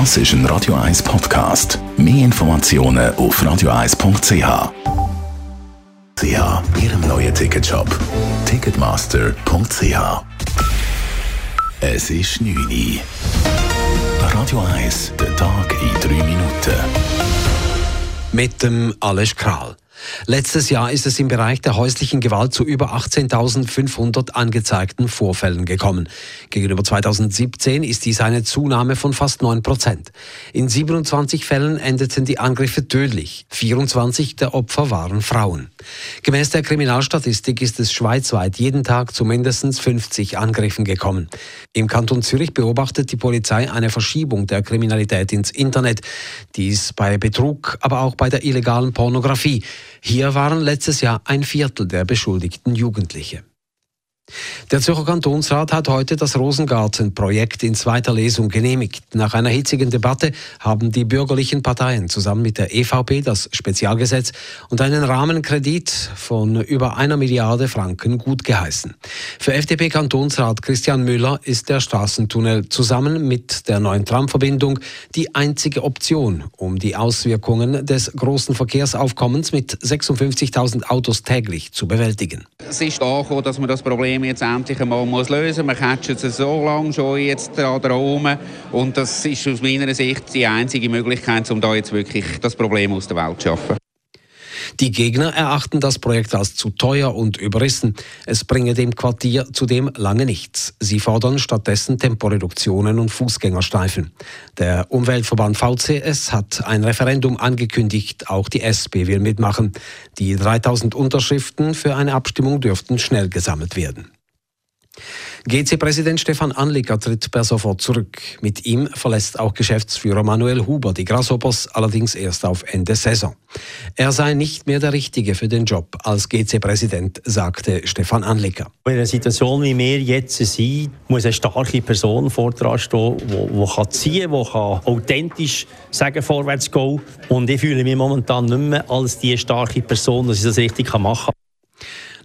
Das ist ein Radio 1 Podcast. Mehr Informationen auf radio1.ch. Sie Ihrem neuen Ticketshop. Ticketmaster.ch. Es ist 9 Uhr. Radio 1, der Tag in 3 Minuten. Mit dem Alles Kral. Letztes Jahr ist es im Bereich der häuslichen Gewalt zu über 18.500 angezeigten Vorfällen gekommen. Gegenüber 2017 ist dies eine Zunahme von fast 9 Prozent. In 27 Fällen endeten die Angriffe tödlich. 24 der Opfer waren Frauen. Gemäß der Kriminalstatistik ist es schweizweit jeden Tag zu mindestens 50 Angriffen gekommen. Im Kanton Zürich beobachtet die Polizei eine Verschiebung der Kriminalität ins Internet. Dies bei Betrug, aber auch bei der illegalen Pornografie. Hier waren letztes Jahr ein Viertel der beschuldigten Jugendliche. Der Zürcher Kantonsrat hat heute das Rosengarten-Projekt in zweiter Lesung genehmigt. Nach einer hitzigen Debatte haben die bürgerlichen Parteien zusammen mit der EVP das Spezialgesetz und einen Rahmenkredit von über einer Milliarde Franken gutgeheißen. Für FDP-Kantonsrat Christian Müller ist der Straßentunnel zusammen mit der neuen Tramverbindung die einzige Option, um die Auswirkungen des großen Verkehrsaufkommens mit 56.000 Autos täglich zu bewältigen. Es ist angekommen, dass man das Problem Problem jetzt endlich einmal muss lösen muss. Man catcht es so lange schon jetzt da oben und das ist aus meiner Sicht die einzige Möglichkeit, um da jetzt wirklich das Problem aus der Welt zu schaffen. Die Gegner erachten das Projekt als zu teuer und überrissen. Es bringe dem Quartier zudem lange nichts. Sie fordern stattdessen Temporeduktionen und Fußgängerstreifen. Der Umweltverband VCS hat ein Referendum angekündigt. Auch die SP will mitmachen. Die 3000 Unterschriften für eine Abstimmung dürften schnell gesammelt werden. GC-Präsident Stefan Anliker tritt per sofort zurück. Mit ihm verlässt auch Geschäftsführer Manuel Huber die Grasshoppers allerdings erst auf Ende Saison. Er sei nicht mehr der Richtige für den Job als GC-Präsident, sagte Stefan Anliker. In einer Situation, wie wir jetzt sind, muss eine starke Person vor dran stehen, die, die ziehen kann, die kann authentisch sagen, vorwärts gehen. Und ich fühle mich momentan nicht mehr als die starke Person, dass ich das richtig machen kann.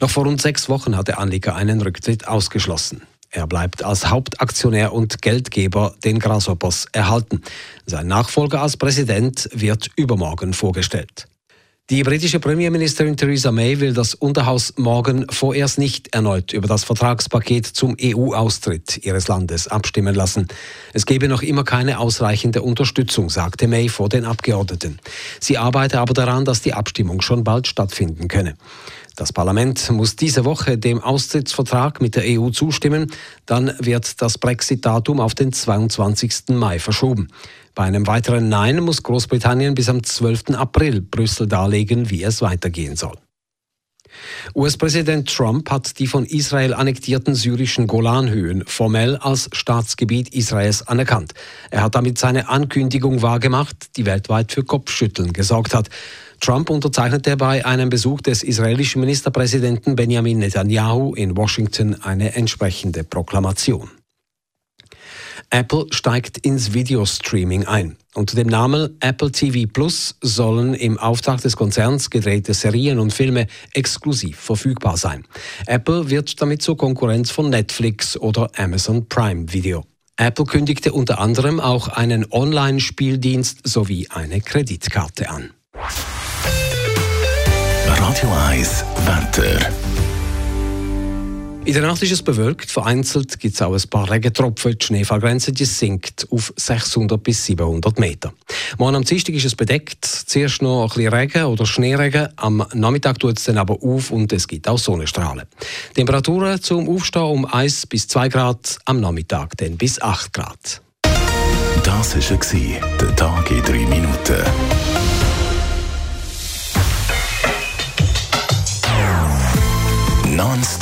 Noch vor rund sechs Wochen hatte Anliker einen Rücktritt ausgeschlossen. Er bleibt als Hauptaktionär und Geldgeber den Grasshoppers erhalten. Sein Nachfolger als Präsident wird übermorgen vorgestellt. Die britische Premierministerin Theresa May will das Unterhaus morgen vorerst nicht erneut über das Vertragspaket zum EU-Austritt ihres Landes abstimmen lassen. Es gebe noch immer keine ausreichende Unterstützung, sagte May vor den Abgeordneten. Sie arbeite aber daran, dass die Abstimmung schon bald stattfinden könne. Das Parlament muss diese Woche dem Austrittsvertrag mit der EU zustimmen. Dann wird das Brexit-Datum auf den 22. Mai verschoben. Bei einem weiteren Nein muss Großbritannien bis am 12. April Brüssel darlegen, wie es weitergehen soll. US-Präsident Trump hat die von Israel annektierten syrischen Golanhöhen formell als Staatsgebiet Israels anerkannt. Er hat damit seine Ankündigung wahrgemacht, die weltweit für Kopfschütteln gesorgt hat. Trump unterzeichnete bei einem Besuch des israelischen Ministerpräsidenten Benjamin Netanyahu in Washington eine entsprechende Proklamation. Apple steigt ins Videostreaming ein. Unter dem Namen Apple TV Plus sollen im Auftrag des Konzerns gedrehte Serien und Filme exklusiv verfügbar sein. Apple wird damit zur Konkurrenz von Netflix oder Amazon Prime Video. Apple kündigte unter anderem auch einen Online-Spieldienst sowie eine Kreditkarte an. Radio 1 Wetter. In der Nacht ist es bewölkt, vereinzelt gibt es auch ein paar Regentropfen. Die Schneefallgrenze die sinkt auf 600 bis 700 Meter. Morgen am Dienstag ist es bedeckt. Zuerst noch ein bisschen Regen oder Schneeregen. Am Nachmittag tut es dann aber auf und es gibt auch Sonnenstrahlen. Temperaturen zum Aufstehen um 1 bis 2 Grad, am Nachmittag dann bis 8 Grad. Das war der Tag in